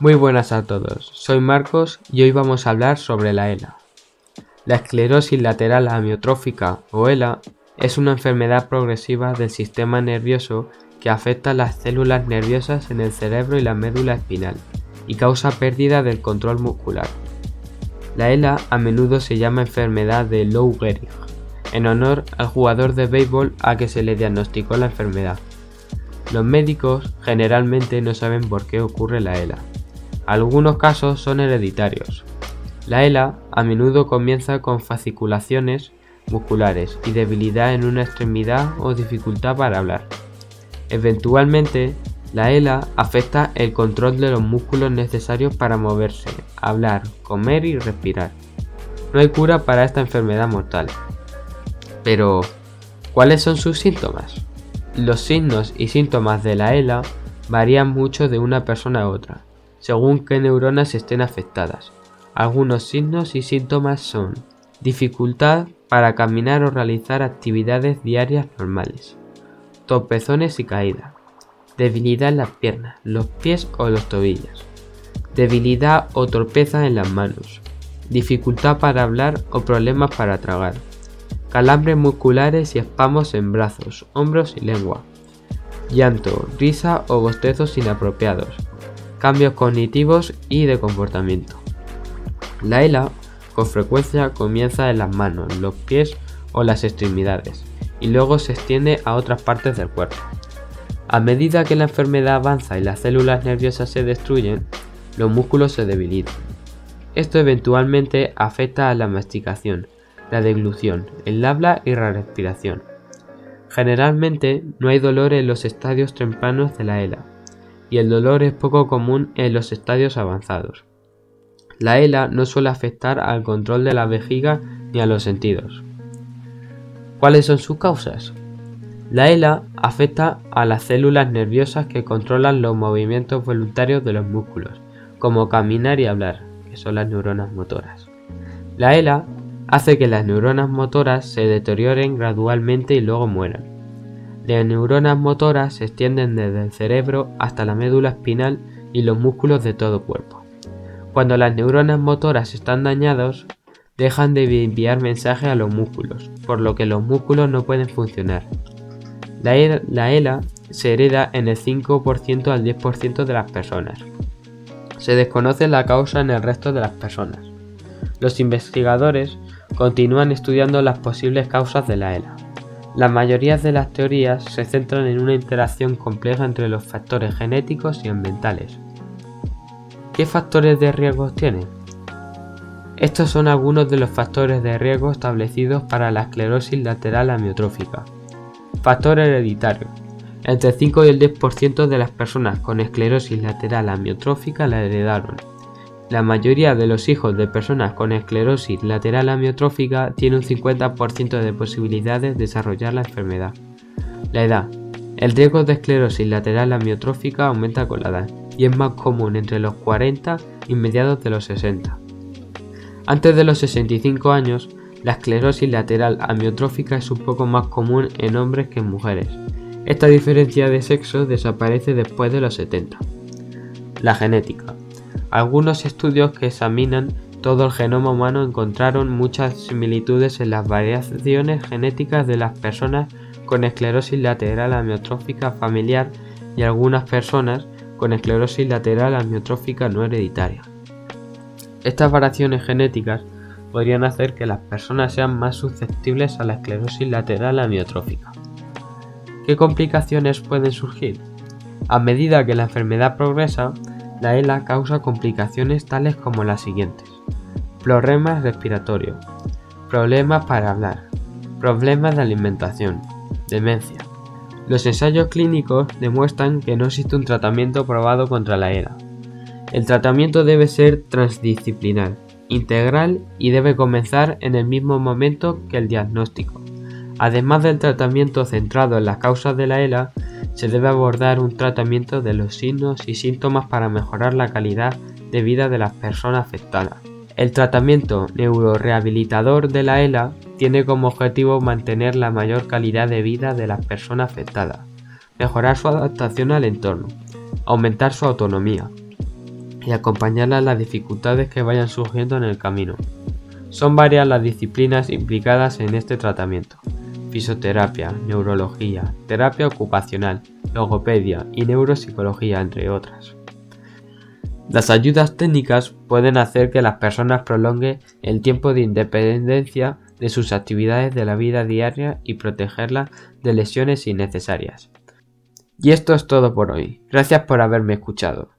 Muy buenas a todos, soy Marcos y hoy vamos a hablar sobre la ELA. La esclerosis lateral amiotrófica o ELA es una enfermedad progresiva del sistema nervioso que afecta las células nerviosas en el cerebro y la médula espinal y causa pérdida del control muscular. La ELA a menudo se llama enfermedad de Lou Gehrig, en honor al jugador de béisbol a que se le diagnosticó la enfermedad. Los médicos generalmente no saben por qué ocurre la ELA. Algunos casos son hereditarios. La ELA a menudo comienza con fasciculaciones musculares y debilidad en una extremidad o dificultad para hablar. Eventualmente, la ELA afecta el control de los músculos necesarios para moverse, hablar, comer y respirar. No hay cura para esta enfermedad mortal. Pero, ¿cuáles son sus síntomas? Los signos y síntomas de la ELA varían mucho de una persona a otra, según qué neuronas estén afectadas. Algunos signos y síntomas son dificultad para caminar o realizar actividades diarias normales, topezones y caídas, debilidad en las piernas, los pies o los tobillos, debilidad o torpeza en las manos, dificultad para hablar o problemas para tragar, calambres musculares y espamos en brazos, hombros y lengua, llanto, risa o bostezos inapropiados, cambios cognitivos y de comportamiento. La ELA con frecuencia comienza en las manos, los pies o las extremidades y luego se extiende a otras partes del cuerpo. A medida que la enfermedad avanza y las células nerviosas se destruyen, los músculos se debilitan. Esto eventualmente afecta a la masticación, la deglución, el habla y la respiración. Generalmente no hay dolor en los estadios tempranos de la ELA, y el dolor es poco común en los estadios avanzados. La ELA no suele afectar al control de la vejiga ni a los sentidos. ¿Cuáles son sus causas? La ELA afecta a las células nerviosas que controlan los movimientos voluntarios de los músculos, como caminar y hablar, que son las neuronas motoras. La ELA hace que las neuronas motoras se deterioren gradualmente y luego mueran. Las neuronas motoras se extienden desde el cerebro hasta la médula espinal y los músculos de todo cuerpo. Cuando las neuronas motoras están dañadas, dejan de enviar mensaje a los músculos, por lo que los músculos no pueden funcionar. La ELA, se hereda en el 5% al 10% de las personas. Se desconoce la causa en el resto de las personas. Los investigadores continúan estudiando las posibles causas de la ELA. La mayoría de las teorías se centran en una interacción compleja entre los factores genéticos y ambientales. ¿Qué factores de riesgo tienen? Estos son algunos de los factores de riesgo establecidos para la esclerosis lateral amiotrófica. Factor hereditario. Entre el 5 y el 10% de las personas con esclerosis lateral amiotrófica la heredaron. La mayoría de los hijos de personas con esclerosis lateral amiotrófica tiene un 50% de posibilidades de desarrollar la enfermedad. La edad. El riesgo de esclerosis lateral amiotrófica aumenta con la edad y es más común entre los 40 y mediados de los 60. Antes de los 65 años, la esclerosis lateral amiotrófica es un poco más común en hombres que en mujeres. Esta diferencia de sexo desaparece después de los 70. La genética. Algunos estudios que examinan todo el genoma humano encontraron muchas similitudes en las variaciones genéticas de las personas con esclerosis lateral amiotrófica familiar y algunas personas con esclerosis lateral amiotrófica no hereditaria. Estas variaciones genéticas podrían hacer que las personas sean más susceptibles a la esclerosis lateral amiotrófica. ¿Qué complicaciones pueden surgir? A medida que la enfermedad progresa, la ELA causa complicaciones tales como las siguientes. Problemas respiratorios, problemas para hablar, problemas de alimentación, demencia. Los ensayos clínicos demuestran que no existe un tratamiento probado contra la ELA. El tratamiento debe ser transdisciplinar, integral y debe comenzar en el mismo momento que el diagnóstico. Además del tratamiento centrado en las causas de la ELA, se debe abordar un tratamiento de los signos y síntomas para mejorar la calidad de vida de las personas afectadas. El tratamiento neurorehabilitador de la ELA tiene como objetivo mantener la mayor calidad de vida de las personas afectadas, mejorar su adaptación al entorno, aumentar su autonomía, y acompañarla en las dificultades que vayan surgiendo en el camino. Son varias las disciplinas implicadas en este tratamiento. Fisioterapia, neurología, terapia ocupacional, logopedia y neuropsicología, entre otras. Las ayudas técnicas pueden hacer que las personas prolonguen el tiempo de independencia de sus actividades de la vida diaria y protegerlas de lesiones innecesarias. Y esto es todo por hoy. Gracias por haberme escuchado.